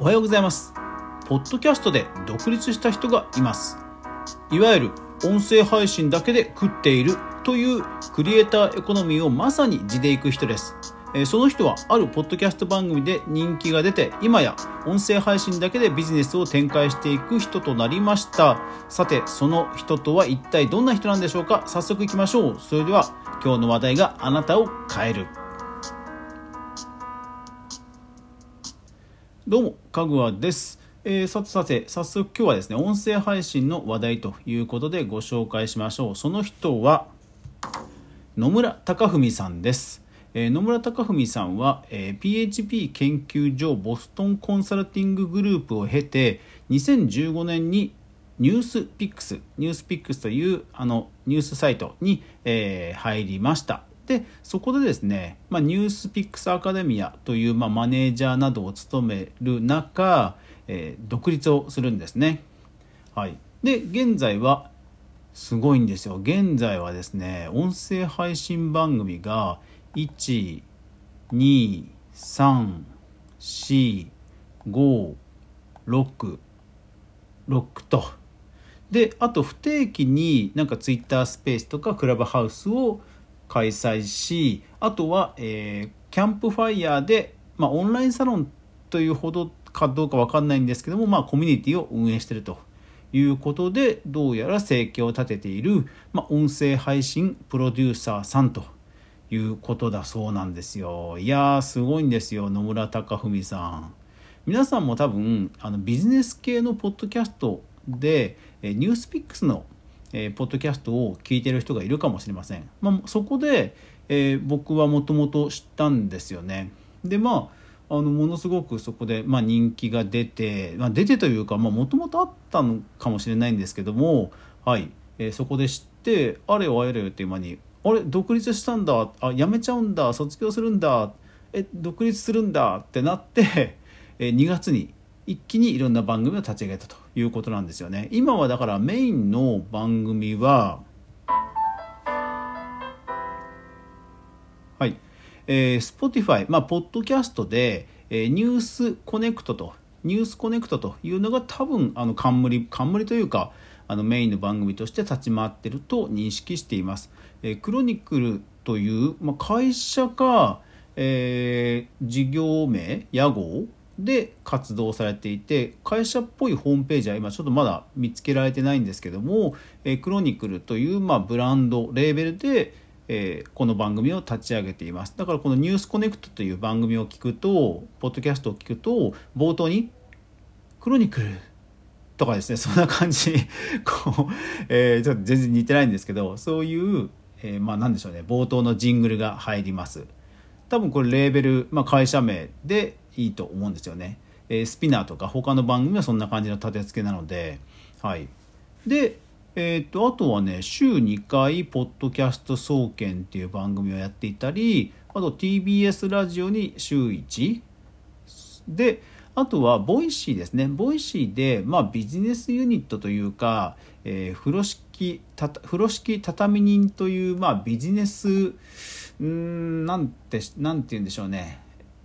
おはようございます。ポッドキャストで独立した人がいます。いわゆる音声配信だけで食っているというクリエイターエコノミーをまさに地でいく人です。その人はあるポッドキャスト番組で人気が出て今や音声配信だけでビジネスを展開していく人となりました。さてその人とは一体どんな人なんでしょうか？早速いきましょう。それでは今日の話題があなたを変える。どうも、かぐわです。えー、さてさて、早速今日はですね、音声配信の話題ということでご紹介しましょう。その人は、野村貴文さんです。えー、野村貴文さんは、えー、PHP 研究所ボストンコンサルティンググループを経て、2015年にニュースピックス、ニュースピックスというあのニュースサイトに、えー、入りました。でそこでですね、まあ、ニュースピックスアカデミアという、まあ、マネージャーなどを務める中、えー、独立をするんですね。はい、で現在はすごいんですよ。現在はですね音声配信番組が1234566と。であと不定期になんかツイッタースペースとかクラブハウスを開催しあとは、えー、キャンプファイヤーで、まあ、オンラインサロンというほどかどうか分かんないんですけども、まあ、コミュニティを運営しているということでどうやら生計を立てている、まあ、音声配信プロデューサーさんということだそうなんですよ。いやーすごいんですよ野村貴文さん。皆さんも多分あのビジネス系のポッドキャストでニュースピックスのえー、ポッドキャストを聞いてる人がいるかもしれません。まあ、そこで、えー、僕はもともと知ったんですよね。でまああのものすごくそこで、まあ、人気が出て、まあ、出てというかもともとあったのかもしれないんですけども、はいえー、そこで知ってあれよあれよっていう間に「あれ独立したんだあ辞めちゃうんだ卒業するんだえ独立するんだ」ってなって、えー、2月に一気にいろんな番組を立ち上げたということなんですよね今はだからメインの番組ははい、えー、Spotify まあポッドキャストで、えー、ニュースコネクトとニュースコネクトというのが多分あの冠冠というかあのメインの番組として立ち回ってると認識しています。えー、クロニクルという、まあ、会社か、えー、事業名屋号で活動されていて会社っぽいホームページは今ちょっとまだ見つけられてないんですけども、えクロニクルというまあブランドレーベルで、えこの番組を立ち上げています。だからこの「ニュースコネクト」という番組を聞くとポッドキャストを聞くと冒頭に「クロニクル」とかですねそんな感じ。こう、えー、ちょっと全然似てないんですけどそういう、えー、まあ何でしょうね冒頭のジングルが入ります。多分これレーベル、まあ、会社名でいいと思うんですよね。えー、スピナーとか他の番組はそんな感じの立て付けなので、はい。で、えー、っと、あとはね、週2回、ポッドキャスト総研っていう番組をやっていたり、あと TBS ラジオに週1。で、あとは Voicy ですね。 Voicy で、まあ、ビジネスユニットというか、えー、風呂敷、た風呂敷畳人という、まあ、ビジネスう、んなんて、なんて言うんでしょうね。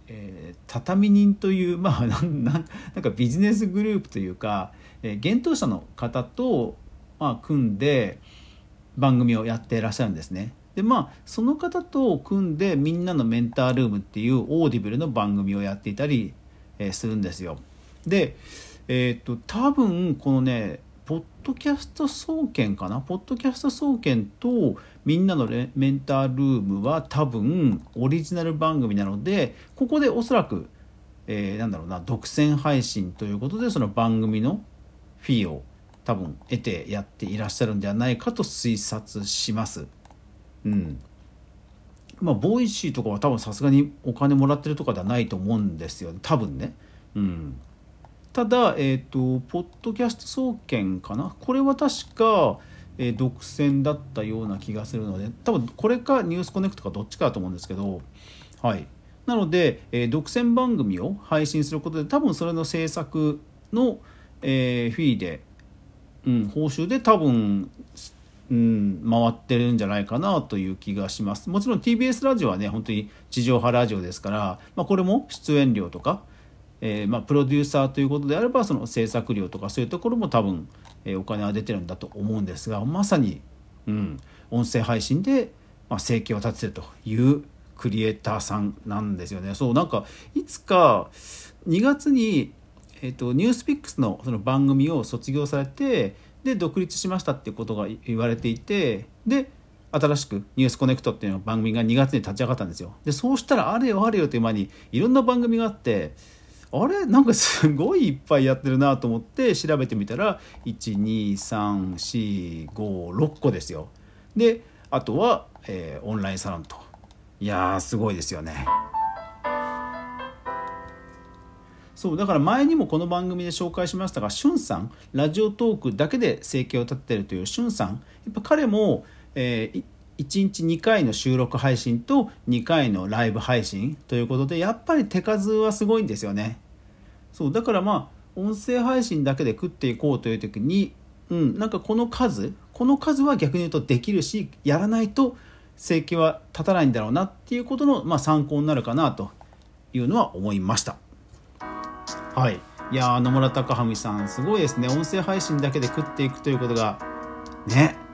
えー、畳人という、まあ、なんなんかビジネスグループというか、えー、幻冬舎の方と、まあ、組んで番組をやってらっしゃるんですね。でまあその方と組んでみんなのメンタールームっていう Audible の番組をやっていたり、えー、するんですよ。でえっ、と多分このねポッドキャスト総研かな？ポッドキャスト総研とみんなのメンタールームは多分オリジナル番組なのでここでおそらく、えー、なんだろうな独占配信ということでその番組のフィーを多分得てやっていらっしゃるんではないかと推察します。うん。まあボイシーとかは多分さすがにお金もらってるとかではないと思うんですよ多分ね。うん。ただ、えーと、ポッドキャスト総研かな？これは確か、えー、独占だったような気がするので多分これかニュースコネクトかどっちかだと思うんですけどはい。なので、えー、独占番組を配信することで多分それの制作の、えー、フィーで、うん、報酬で多分うん、回ってるんじゃないかなという気がします。もちろん TBS ラジオはね本当に地上波ラジオですから、まあ、これも出演料とか、えー、まあ、プロデューサーということであればその制作料とかそういうところも多分、えー、お金は出てるんだと思うんですがまさに、うん、音声配信で、まあ、生計を立ててるというクリエイターさんなんですよね。そうなんかいつか2月に、えーと、ニュースピックスのその番組を卒業されてで独立しましたっていうことが言われていてで新しく「ニュースコネクト」っていう番組が2月に立ち上がったんですよ。でそうしたらあれよあれよという間にいろんな番組があってあれ？なんかすごいいっぱいやってるなと思って調べてみたら12345個ですよ。であとは、えー、オンラインサロンといやすごいですよね。そうだから前にもこの番組で紹介しましたがしゅんさんラジオトークだけで生計を立ててるというしゅんさんやっぱ彼も、えー、1日2回の収録配信と2回のライブ配信ということでやっぱり手数はすごいんですよね。そうだからまあ音声配信だけで食っていこうという時にうんなんかこの数この数は逆に言うとできるしやらないと生計は立たないんだろうなっていうことの、まあ、参考になるかなというのは思いました。はい。いや野村貴文さんすごいですね。音声配信だけで食っていくということがね。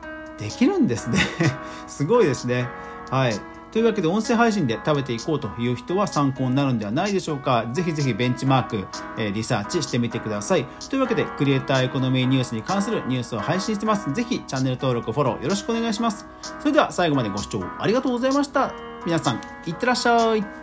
できるんですね すごいですねはいというわけで音声配信で食べていこうという人は参考になるんではないでしょうか。ぜひぜひベンチマーク、えー、リサーチしてみてください。というわけで、クリエイターエコノミーニュースに関するニュースを配信してます。ぜひチャンネル登録、フォローよろしくお願いします。それでは最後までご視聴ありがとうございました。皆さん、いってらっしゃい。